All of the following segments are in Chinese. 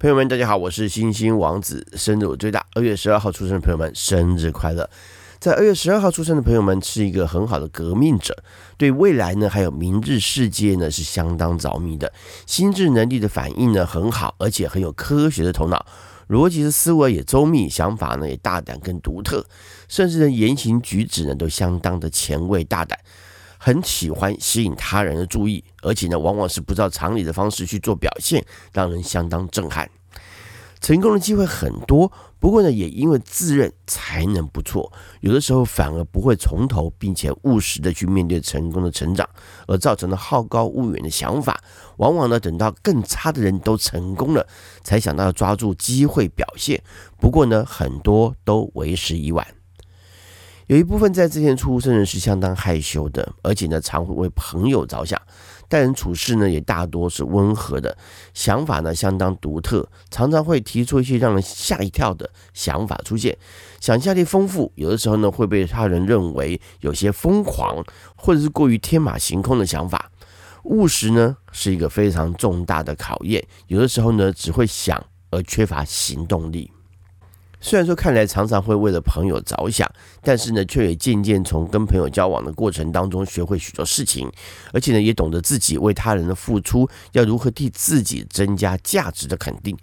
朋友们，大家好，我是星星王子，生日我最大，二月十二号出生的朋友们，生日快乐！在二月十二号出生的朋友们是一个很好的革命者，对未来呢，还有明日世界呢，是相当着迷的，心智能力的反应呢很好，而且很有科学的头脑，逻辑的思维也周密，想法呢也大胆跟独特，甚至呢言行举止呢都相当的前卫大胆。很喜欢吸引他人的注意，而且呢，往往是不照常理的方式去做表现，让人相当震撼。成功的机会很多，不过呢，也因为自认才能不错，有的时候反而不会从头，并且务实的去面对成功的成长，而造成了好高骛远的想法。往往呢，等到更差的人都成功了，才想到要抓住机会表现。不过呢，很多都为时已晚。有一部分在之前出生人是相当害羞的，而且呢，常会为朋友着想，待人处事呢也大多是温和的，想法呢相当独特，常常会提出一些让人吓一跳的想法出现，想象力丰富，有的时候呢会被他人认为有些疯狂，或者是过于天马行空的想法。务实呢是一个非常重大的考验，有的时候呢只会想而缺乏行动力。虽然说看来常常会为了朋友着想，但是呢，却也渐渐从跟朋友交往的过程当中学会许多事情，而且呢，也懂得自己为他人的付出要如何替自己增加价值的肯定，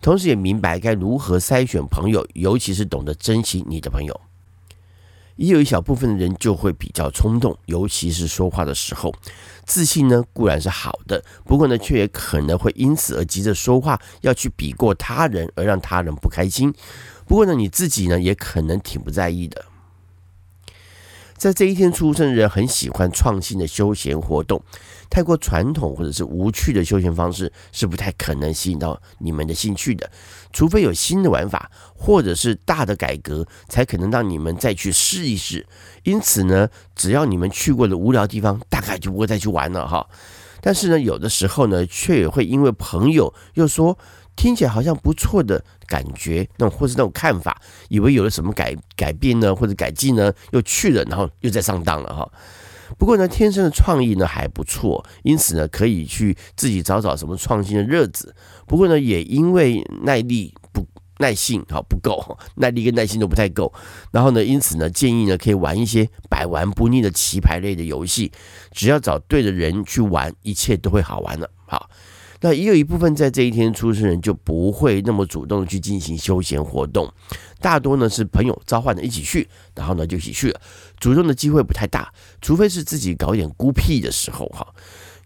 同时也明白该如何筛选朋友，尤其是懂得珍惜你的朋友。也有一小部分的人就会比较冲动，尤其是说话的时候，自信呢固然是好的，不过呢，却也可能会因此而急着说话，要去比过他人，而让他人不开心。不过呢，你自己呢也可能挺不在意的。在这一天出生的人很喜欢创新的休闲活动，太过传统或者是无趣的休闲方式是不太可能吸引到你们的兴趣的，除非有新的玩法或者是大的改革，才可能让你们再去试一试。因此呢，只要你们去过的无聊地方，大概就不会再去玩了哈。但是呢，有的时候呢，却也会因为朋友又说。听起来好像不错的感觉，那种或是那种看法，以为有了什么改改变呢，或者改进呢，又去了，然后又再上当了哈。不过呢，天生的创意呢还不错，因此呢，可以去自己找找什么创新的乐子。不过呢，也因为耐力不耐性哈不够，耐力跟耐心都不太够。然后呢，因此呢，建议呢可以玩一些百玩不腻的棋牌类的游戏，只要找对的人去玩，一切都会好玩的。好。那也有一部分在这一天出生人就不会那么主动去进行休闲活动，大多呢是朋友召唤的一起去，然后呢就一起去了，主动的机会不太大，除非是自己搞点孤僻的时候哈，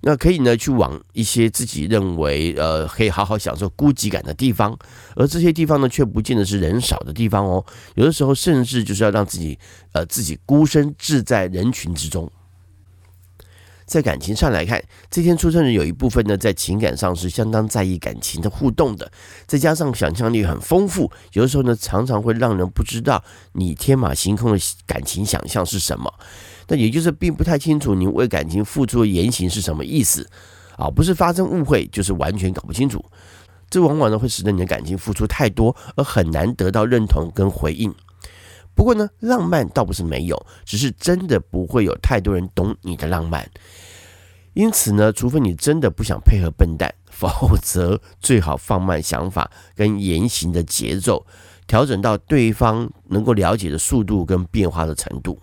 那可以呢去往一些自己认为呃可以好好享受孤寂感的地方，而这些地方呢却不见得是人少的地方哦，有的时候甚至就是要让自己呃自己孤身置在人群之中。在感情上来看，这天出生人有一部分呢，在情感上是相当在意感情的互动的，再加上想象力很丰富，有的时候呢，常常会让人不知道你天马行空的感情想象是什么。那也就是并不太清楚你为感情付出的言行是什么意思啊，不是发生误会，就是完全搞不清楚。这往往呢会使得你的感情付出太多，而很难得到认同跟回应。不过呢，浪漫倒不是没有，只是真的不会有太多人懂你的浪漫。因此呢，除非你真的不想配合笨蛋，否则最好放慢想法跟言行的节奏，调整到对方能够了解的速度跟变化的程度。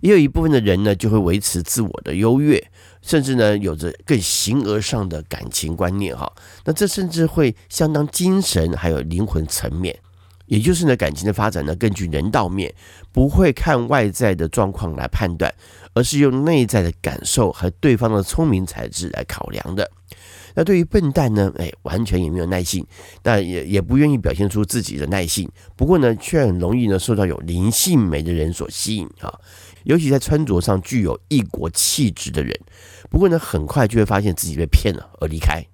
也有一部分的人呢，就会维持自我的优越，甚至呢，有着更形而上的感情观念哈。那这甚至会相当精神还有灵魂层面。也就是呢，感情的发展呢，根据人道面，不会看外在的状况来判断，而是用内在的感受和对方的聪明才智来考量的。那对于笨蛋呢，哎，完全也没有耐性，但也也不愿意表现出自己的耐性。不过呢，却很容易呢受到有灵性美的人所吸引啊，尤其在穿着上具有异国气质的人。不过呢，很快就会发现自己被骗了而离开。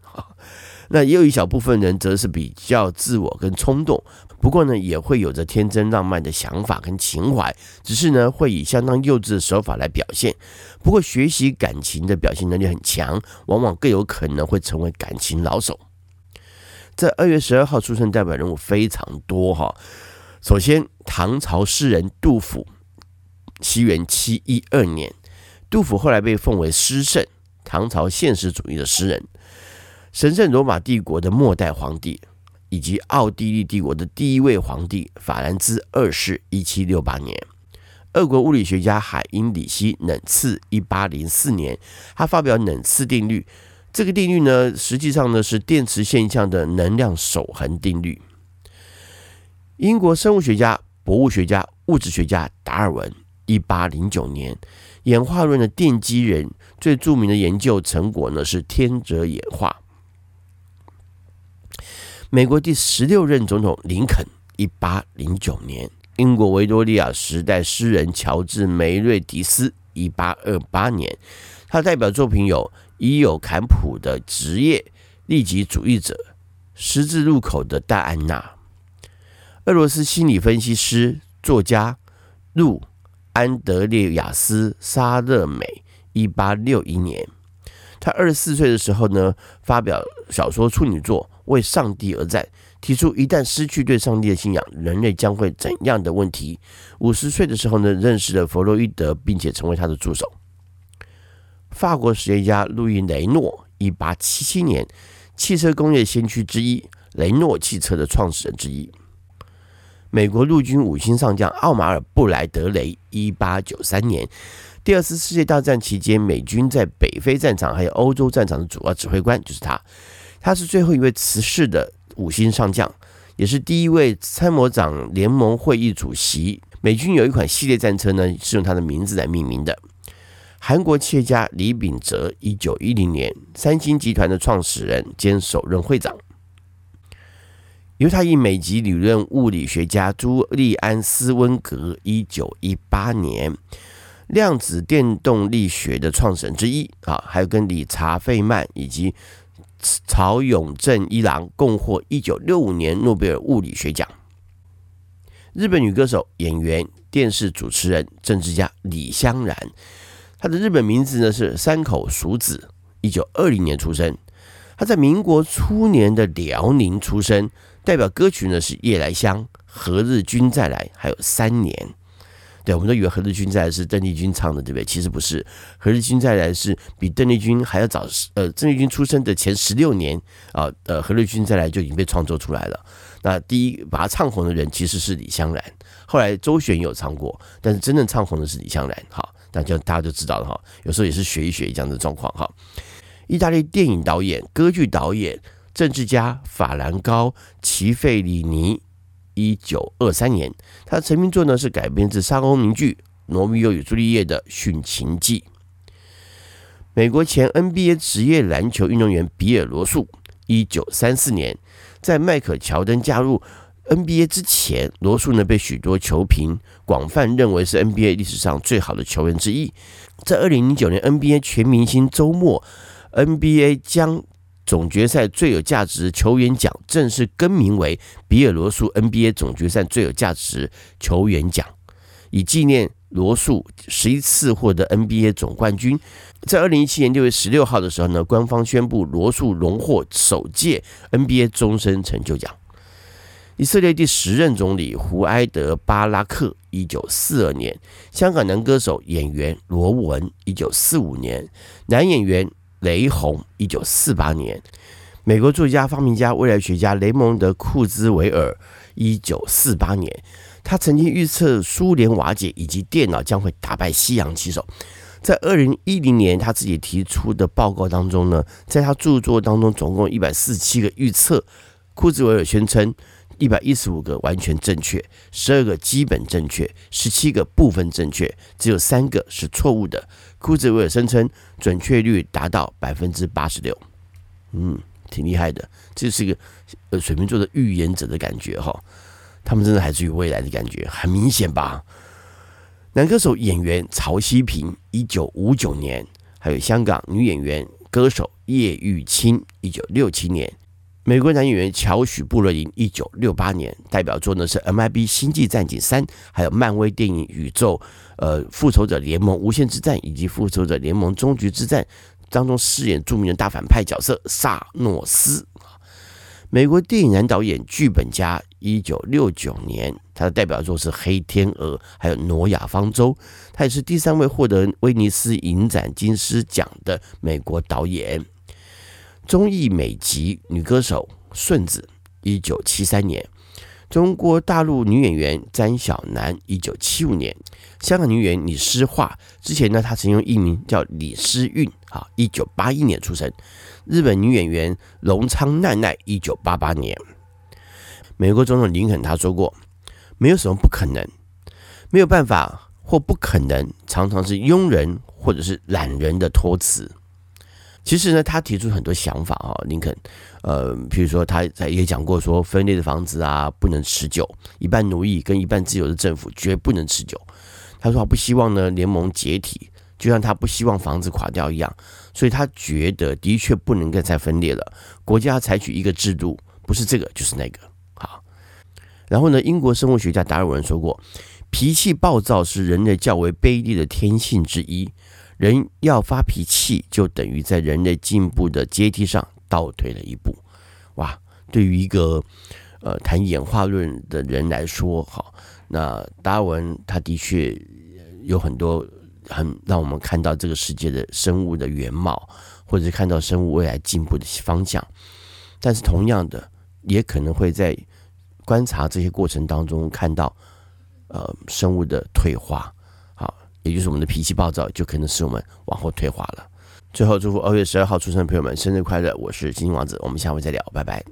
那也有一小部分人则是比较自我跟冲动，不过呢，也会有着天真浪漫的想法跟情怀，只是呢，会以相当幼稚的手法来表现。不过学习感情的表现能力很强，往往更有可能会成为感情老手。在二月十二号出生代表人物非常多哈。首先，唐朝诗人杜甫，西元七一二年，杜甫后来被奉为诗圣，唐朝现实主义的诗人。神圣罗马帝国的末代皇帝，以及奥地利帝国的第一位皇帝法兰兹二世（一七六八年）。俄国物理学家海因里希·冷次（一八零四年）他发表冷次定律。这个定律呢，实际上呢是电磁现象的能量守恒定律。英国生物学家、博物学家、物质学家达尔文（一八零九年）演化论的奠基人，最著名的研究成果呢是天择演化。美国第十六任总统林肯（一八零九年），英国维多利亚时代诗人乔治·梅瑞迪斯（一八二八年），他代表作品有。伊有坎普的职业利己主义者，十字路口的戴安娜，俄罗斯心理分析师、作家路安德烈亚斯沙勒美，一八六一年，他二十四岁的时候呢，发表小说处女作《为上帝而战》，提出一旦失去对上帝的信仰，人类将会怎样的问题。五十岁的时候呢，认识了弗洛伊德，并且成为他的助手。法国实业家路易·雷诺，一八七七年，汽车工业先驱之一，雷诺汽车的创始人之一。美国陆军五星上将奥马尔·布莱德雷，一八九三年，第二次世界大战期间，美军在北非战场还有欧洲战场的主要指挥官就是他。他是最后一位辞世的五星上将，也是第一位参谋长联盟会议主席。美军有一款系列战车呢，是用他的名字来命名的。韩国企业家李秉哲，一九一零年，三星集团的创始人兼首任会长。犹太裔美籍理论物理学家朱利安斯温格，一九一八年，量子电动力学的创始人之一啊，还有跟理查费曼以及曹永正一郎共获一九六五年诺贝尔物理学奖。日本女歌手、演员、电视主持人、政治家李香兰。她的日本名字呢是山口淑子，一九二零年出生。她在民国初年的辽宁出生，代表歌曲呢是《夜来香》、《何日君再来》，还有《三年》。对，我们都以为《何日君再来》是邓丽君唱的，对不对？其实不是，《何日君再来》是比邓丽君还要早，呃，邓丽君出生的前十六年啊，呃，《何日君再来》就已经被创作出来了。那第一把他唱红的人其实是李香兰，后来周璇有唱过，但是真正唱红的是李香兰。哈。那就大家就知道了哈，有时候也是学一学这样的状况哈。意大利电影导演、歌剧导演、政治家法兰高·齐费里尼，一九二三年，他的成名作呢是改编自莎翁名剧《罗密欧与朱丽叶》的《殉情记》。美国前 NBA 职业篮球运动员比尔·罗素，一九三四年，在迈克·乔丹加入。NBA 之前，罗素呢被许多球评广泛认为是 NBA 历史上最好的球员之一。在二零零九年 NBA 全明星周末，NBA 将总决赛最有价值球员奖正式更名为比尔罗素 NBA 总决赛最有价值球员奖，以纪念罗素十一次获得 NBA 总冠军。在二零一七年六月十六号的时候呢，官方宣布罗素荣获首届 NBA 终身成就奖。以色列第十任总理胡埃德·巴拉克，一九四二年；香港男歌手、演员罗文，一九四五年；男演员雷洪，一九四八年；美国作家、发明家、未来学家雷蒙德·库兹韦尔，一九四八年。他曾经预测苏联瓦解以及电脑将会打败西洋棋手。在二零一零年，他自己提出的报告当中呢，在他著作当中总共一百四十七个预测，库兹韦尔宣称。一百一十五个完全正确，十二个基本正确，十七个部分正确，只有三个是错误的。库兹韦尔声称准确率达到百分之八十六，嗯，挺厉害的。这是一个呃水瓶座的预言者的感觉哈，他们真的来自于未来的感觉，很明显吧？男歌手、演员曹希平，一九五九年；还有香港女演员、歌手叶玉卿，一九六七年。美国男演员乔许·布洛林，一九六八年，代表作呢是《MIB 星际战警三》，还有漫威电影宇宙，呃，《复仇者联盟：无限之战》以及《复仇者联盟：终局之战》当中饰演著名的大反派角色萨诺斯。美国电影男导演、剧本家，一九六九年，他的代表作是《黑天鹅》，还有《挪亚方舟》。他也是第三位获得威尼斯影展金狮奖的美国导演。综艺美籍女歌手顺子，一九七三年；中国大陆女演员詹小楠，一九七五年；香港女演员李诗画，之前呢，她曾用艺名叫李诗韵，啊，一九八一年出生；日本女演员荣仓奈奈，一九八八年；美国总统林肯他说过，没有什么不可能，没有办法或不可能，常常是庸人或者是懒人的托词。其实呢，他提出很多想法啊，林肯，呃，譬如说他在也讲过说，分裂的房子啊不能持久，一半奴役跟一半自由的政府绝不能持久。他说他不希望呢联盟解体，就像他不希望房子垮掉一样，所以他觉得的确不能够再分裂了。国家采取一个制度，不是这个就是那个。好，然后呢，英国生物学家达尔文说过，脾气暴躁是人类较为卑劣的天性之一。人要发脾气，就等于在人类进步的阶梯上倒退了一步。哇，对于一个呃谈演化论的人来说，好，那达尔文他的确有很多很让我们看到这个世界的生物的原貌，或者是看到生物未来进步的方向。但是同样的，也可能会在观察这些过程当中看到呃生物的退化。也就是我们的脾气暴躁，就可能使我们往后退化了。最后，祝福二月十二号出生的朋友们生日快乐！我是金星王子，我们下回再聊，拜拜。